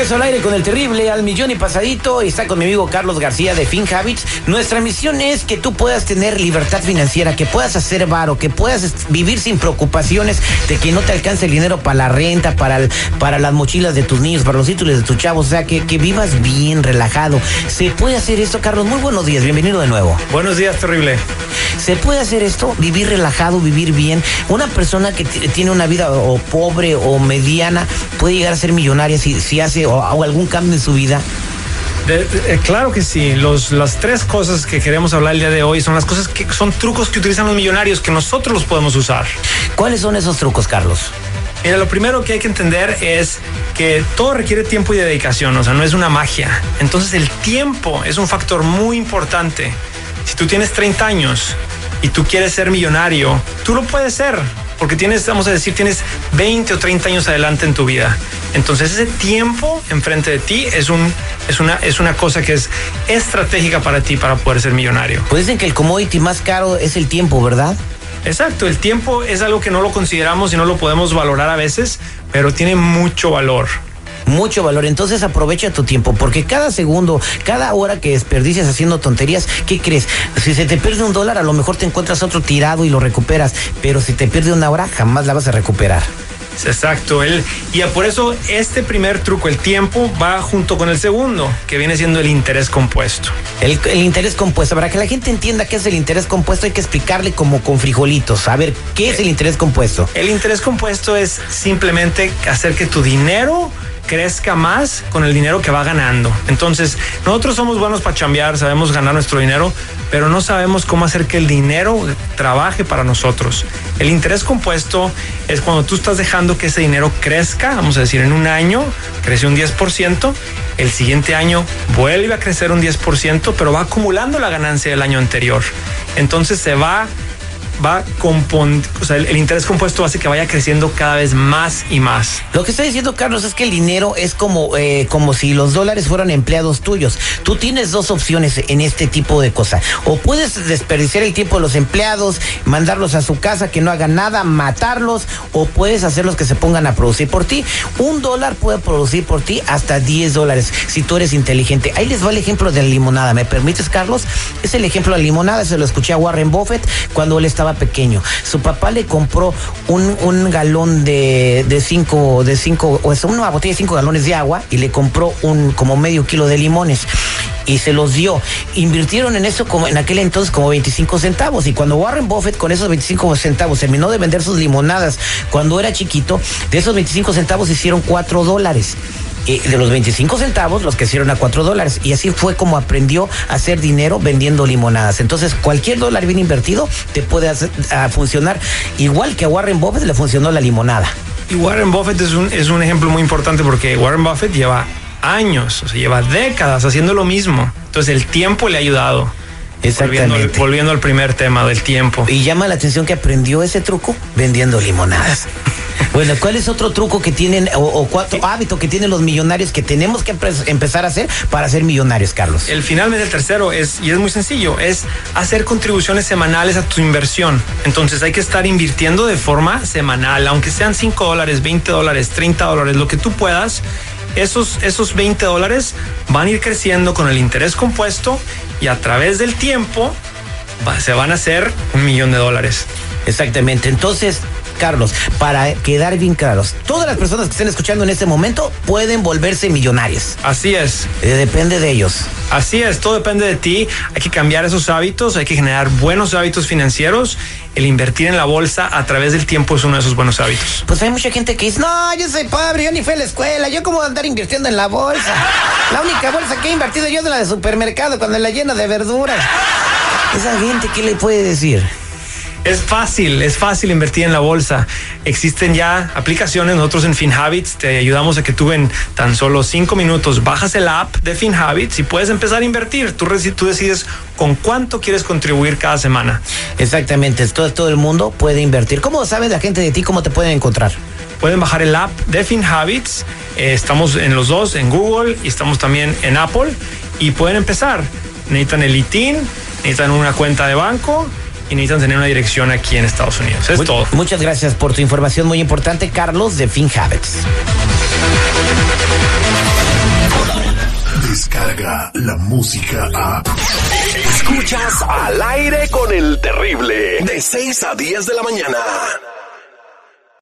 regreso al aire con el terrible al millón y pasadito. Está con mi amigo Carlos García de FinHabits. Nuestra misión es que tú puedas tener libertad financiera, que puedas hacer varo, que puedas vivir sin preocupaciones de que no te alcance el dinero para la renta, para, el- para las mochilas de tus niños, para los títulos de tus chavos. O sea, que, que vivas bien, relajado. ¿Se puede hacer esto, Carlos? Muy buenos días, bienvenido de nuevo. Buenos días, terrible. ¿Se puede hacer esto? Vivir relajado, vivir bien. Una persona que tiene una vida o pobre o mediana puede llegar a ser millonaria si, si hace o, o algún cambio en su vida. De- de- eh, claro que sí. Los, las tres cosas que queremos hablar el día de hoy son las cosas que son trucos que utilizan los millonarios que nosotros los podemos usar. ¿Cuáles son esos trucos, Carlos? Mira, lo primero que hay que entender es que todo requiere tiempo y dedicación, o sea, no es una magia. Entonces el tiempo es un factor muy importante. Si tú tienes 30 años y tú quieres ser millonario, tú lo puedes ser, porque tienes, vamos a decir, tienes 20 o 30 años adelante en tu vida. Entonces ese tiempo enfrente de ti es, un, es, una, es una cosa que es estratégica para ti para poder ser millonario. Pues dicen que el commodity más caro es el tiempo, ¿verdad? Exacto, el tiempo es algo que no lo consideramos y no lo podemos valorar a veces, pero tiene mucho valor. Mucho valor. Entonces aprovecha tu tiempo, porque cada segundo, cada hora que desperdicias haciendo tonterías, ¿qué crees? Si se te pierde un dólar, a lo mejor te encuentras otro tirado y lo recuperas, pero si te pierde una hora, jamás la vas a recuperar. Exacto, él, y por eso este primer truco, el tiempo, va junto con el segundo, que viene siendo el interés compuesto. El, el interés compuesto, para que la gente entienda qué es el interés compuesto, hay que explicarle como con frijolitos. A ver, ¿qué es el interés compuesto? El interés compuesto es simplemente hacer que tu dinero crezca más con el dinero que va ganando. Entonces, nosotros somos buenos para chambear, sabemos ganar nuestro dinero, pero no sabemos cómo hacer que el dinero trabaje para nosotros. El interés compuesto es cuando tú estás dejando que ese dinero crezca, vamos a decir, en un año crece un 10%, el siguiente año vuelve a crecer un 10%, pero va acumulando la ganancia del año anterior. Entonces se va va compon, o sea, el, interés compuesto hace que vaya creciendo cada vez más y más. Lo que está diciendo Carlos es que el dinero es como, eh, como si los dólares fueran empleados tuyos. Tú tienes dos opciones en este tipo de cosas. O puedes desperdiciar el tiempo de los empleados, mandarlos a su casa que no hagan nada, matarlos, o puedes hacerlos que se pongan a producir por ti. Un dólar puede producir por ti hasta 10 dólares si tú eres inteligente. Ahí les va el ejemplo de la limonada. ¿Me permites, Carlos? Es el ejemplo de la limonada. Se lo escuché a Warren Buffett cuando él estaba pequeño. Su papá le compró un, un galón de, de cinco, de cinco, o sea, una botella de cinco galones de agua y le compró un como medio kilo de limones y se los dio. Invirtieron en eso como en aquel entonces como 25 centavos. Y cuando Warren Buffett con esos 25 centavos terminó de vender sus limonadas cuando era chiquito, de esos 25 centavos hicieron 4 dólares. De los 25 centavos los que hicieron a 4 dólares. Y así fue como aprendió a hacer dinero vendiendo limonadas. Entonces, cualquier dólar bien invertido te puede hacer, a funcionar igual que a Warren Buffett le funcionó la limonada. Y Warren Buffett es un, es un ejemplo muy importante porque Warren Buffett lleva años, o sea, lleva décadas haciendo lo mismo. Entonces el tiempo le ha ayudado. Volviendo, volviendo al primer tema del tiempo. Y llama la atención que aprendió ese truco vendiendo limonadas. Bueno, ¿cuál es otro truco que tienen o, o cuatro hábito que tienen los millonarios que tenemos que empe- empezar a hacer para ser millonarios, Carlos? El finalmente el tercero es, y es muy sencillo, es hacer contribuciones semanales a tu inversión. Entonces hay que estar invirtiendo de forma semanal, aunque sean 5 dólares, 20 dólares, 30 dólares, lo que tú puedas. Esos, esos 20 dólares van a ir creciendo con el interés compuesto y a través del tiempo va- se van a hacer un millón de dólares. Exactamente. Entonces, Carlos, para quedar bien claros, todas las personas que estén escuchando en este momento pueden volverse millonarios. Así es. Eh, depende de ellos. Así es, todo depende de ti. Hay que cambiar esos hábitos, hay que generar buenos hábitos financieros. El invertir en la bolsa a través del tiempo es uno de esos buenos hábitos. Pues hay mucha gente que dice, no, yo soy pobre, yo ni fui a la escuela, yo cómo voy a andar invirtiendo en la bolsa. La única bolsa que he invertido yo es la de supermercado, cuando la lleno de verduras. Esa gente, ¿qué le puede decir? Es fácil, es fácil invertir en la bolsa. Existen ya aplicaciones, nosotros en FinHabits te ayudamos a que tú en tan solo cinco minutos bajas el app de FinHabits y puedes empezar a invertir. Tú, tú decides con cuánto quieres contribuir cada semana. Exactamente, todo, todo el mundo puede invertir. ¿Cómo sabe la gente de ti cómo te pueden encontrar? Pueden bajar el app de FinHabits. Eh, estamos en los dos, en Google y estamos también en Apple. y pueden empezar. Necesitan el ITIN, necesitan una cuenta de banco y necesitan tener una dirección aquí en Estados Unidos. Es todo. Muchas gracias por tu información muy importante, Carlos, de FinHabits. Descarga la música a. Escuchas al aire con el terrible. De 6 a 10 de la mañana.